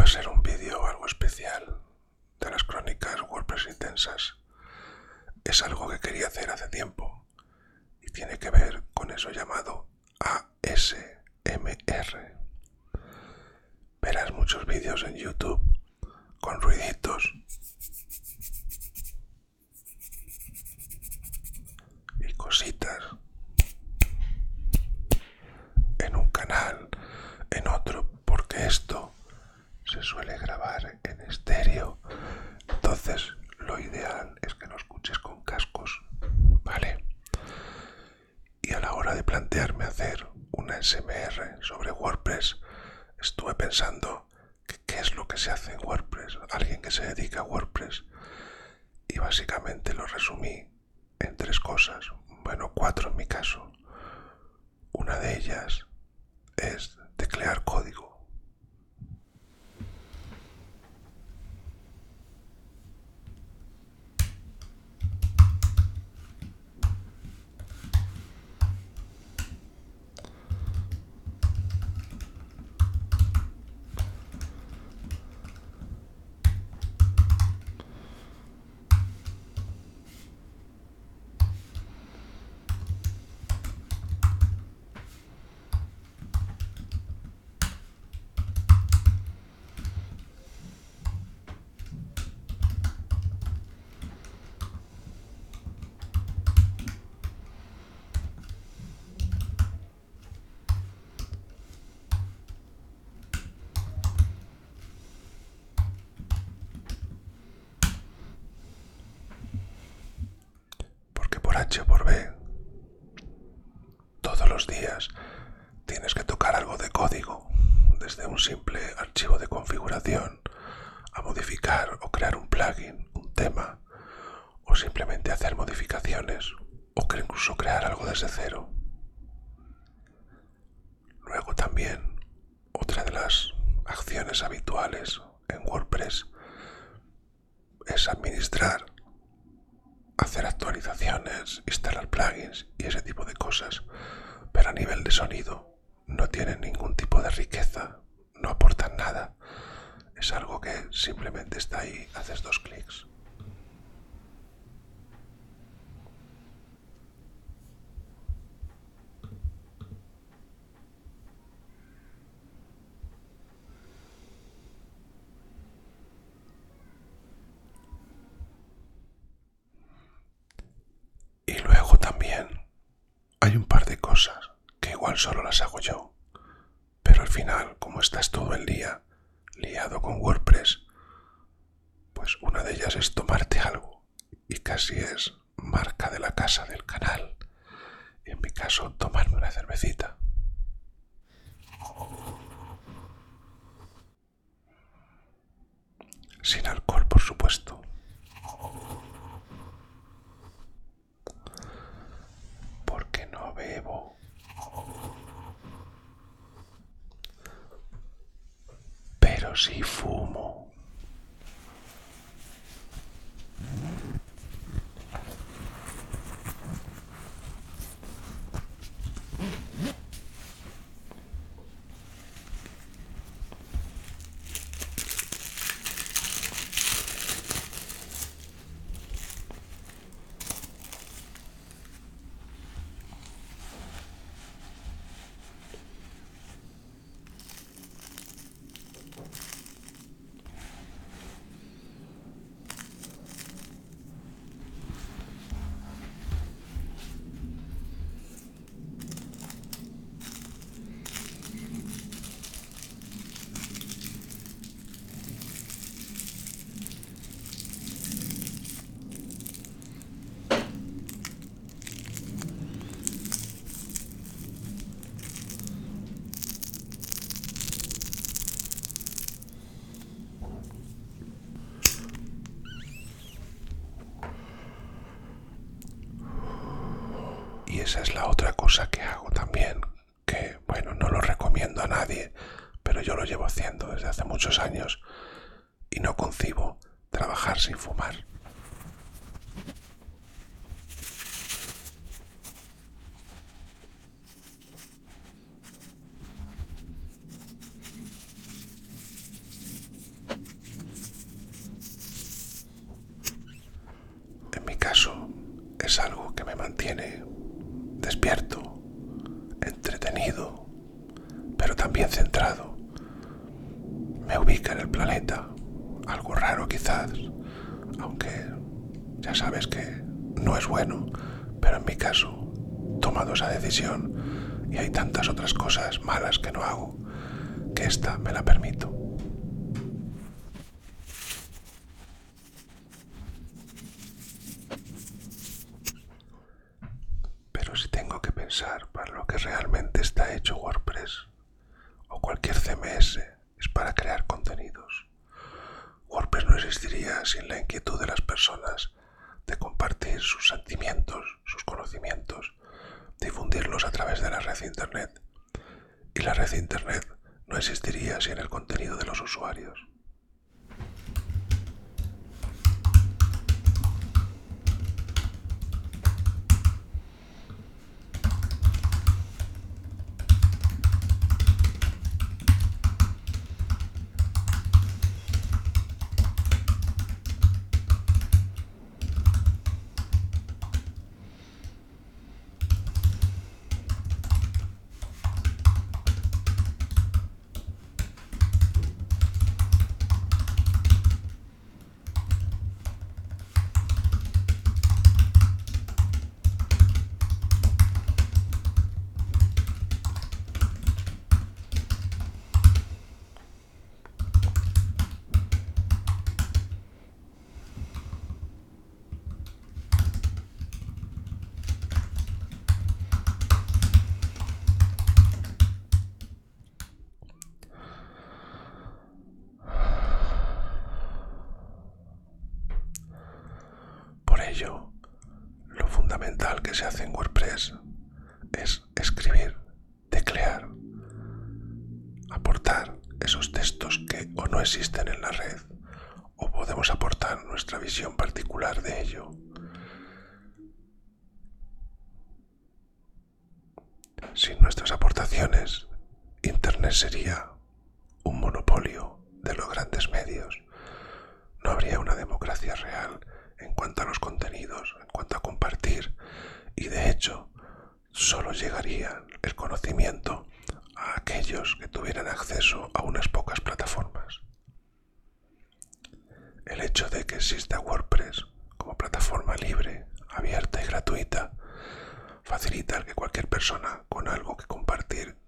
va a ser un vídeo algo especial de las crónicas WordPress intensas. Es algo que quería hacer hace tiempo y tiene que ver con eso llamado ASMR. Verás muchos vídeos en YouTube con ruiditos y cositas en un canal, en otro, porque esto se suele grabar en estéreo. Entonces, lo ideal es que lo escuches con cascos, ¿vale? Y a la hora de plantearme hacer una SMR sobre WordPress, estuve pensando qué es lo que se hace en WordPress, alguien que se dedica a WordPress. Y básicamente lo resumí en tres cosas, bueno, cuatro en mi caso. Una de ellas es teclear código. H por B. Todos los días tienes que tocar algo de código, desde un simple archivo de configuración a modificar o crear un plugin, un tema, o simplemente hacer modificaciones, o incluso crear algo desde cero. Luego también, otra de las acciones habituales en WordPress es administrar hacer actualizaciones, instalar plugins y ese tipo de cosas, pero a nivel de sonido no tienen ningún tipo de riqueza, no aportan nada. Es algo que simplemente está ahí, haces dos clics. Hay un par de cosas que igual solo las hago yo, pero al final, como estás todo el día liado con WordPress, pues una de ellas es tomarte algo y casi es marca de la casa del canal. Y en mi caso, tomarme una cervecita. Sin alcohol, por supuesto. Pero si fumo. Esa es la otra cosa que hago también, que bueno, no lo recomiendo a nadie, pero yo lo llevo haciendo desde hace muchos años y no concibo trabajar sin fumar. pero también centrado. Me ubica en el planeta, algo raro quizás, aunque ya sabes que no es bueno, pero en mi caso he tomado esa y hay tantas otras cosas malas que no hago que esta me la permito. Pero si tengo que pensar para lo que realmente está hecho WordPress o cualquier CMS es para crear contenidos. WordPress no existiría sin la inquietud de las personas de compartir sus sentimientos, sus conocimientos, difundirlos a través de la red Internet. Y la red Internet no existiría sin el contenido de los usuarios. Lo fundamental que se hace en WordPress es escribir, teclear, aportar esos textos que o no existen en la red o podemos aportar nuestra visión particular de ello. Sin nuestras aportaciones, Internet sería un monopolio de los grandes medios. No habría una democracia real cuanto a los contenidos, en cuanto a compartir, y de hecho solo llegaría el conocimiento a aquellos que tuvieran acceso a unas pocas plataformas. El hecho de que exista WordPress como plataforma libre, abierta y gratuita facilita que cualquier persona con algo que compartir,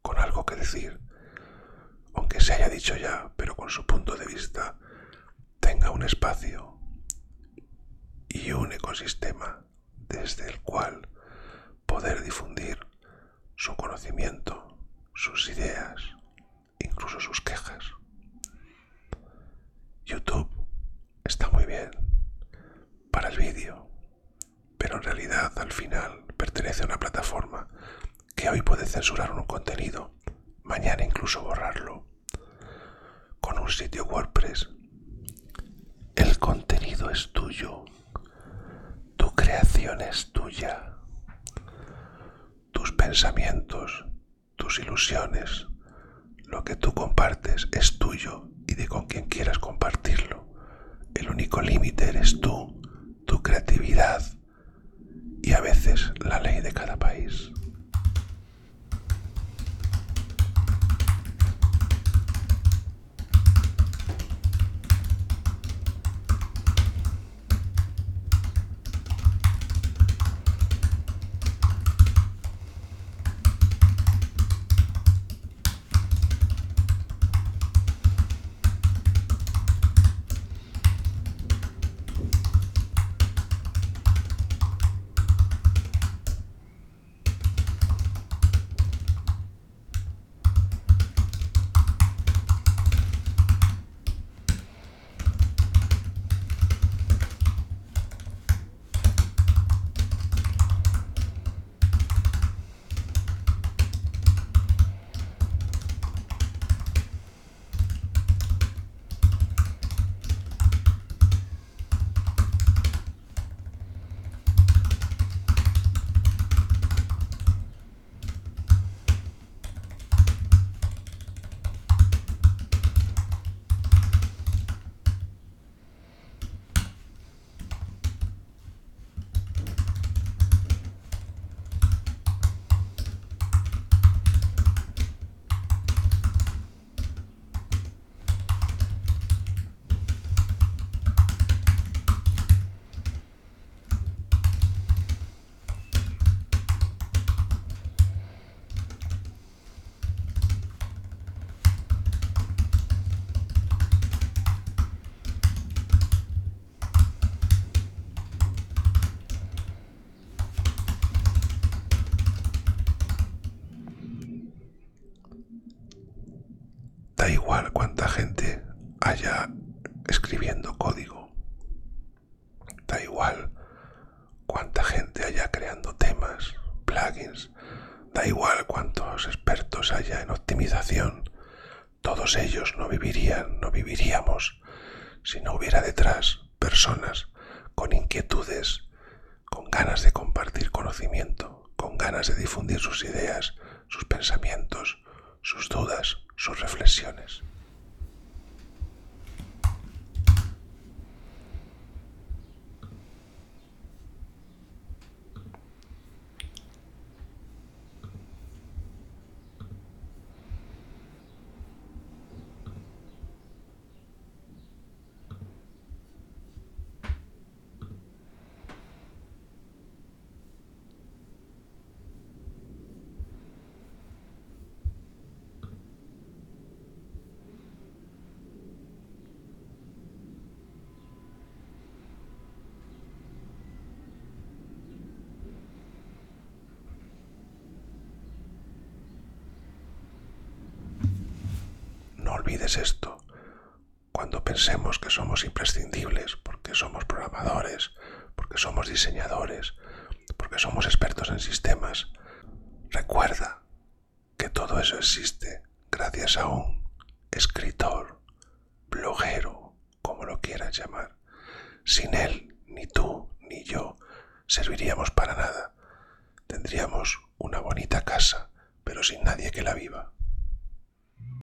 con algo que decir, aunque se haya dicho ya, pero con su punto de vista, tenga un espacio y un ecosistema desde el cual poder difundir su conocimiento, sus ideas, incluso sus quejas. YouTube está muy bien para el vídeo, pero en realidad al final pertenece a una plataforma que hoy puede censurar un contenido, mañana incluso borrarlo. Con un sitio WordPress, el contenido es tuyo creación es tuya. Tus pensamientos, tus ilusiones, lo que tú compartes es tuyo y de con quien quieras compartirlo. El único límite eres tú, tu creatividad y a veces la ley de cada país. Da igual cuánta gente haya escribiendo código. Da igual cuánta gente haya creando temas, plugins. Da igual cuántos expertos haya en optimización. Todos ellos no vivirían, no viviríamos si no hubiera detrás personas con inquietudes, con ganas de compartir conocimiento, con ganas de difundir sus ideas, sus pensamientos, sus dudas, sus reflexiones. No olvides esto. Cuando pensemos que somos imprescindibles porque somos programadores, porque somos diseñadores, porque somos expertos en sistemas, recuerda que todo eso existe gracias a un escritor, bloguero, como lo quieras llamar. Sin él, ni tú ni yo serviríamos para nada. Tendríamos una bonita casa, pero sin nadie que la viva.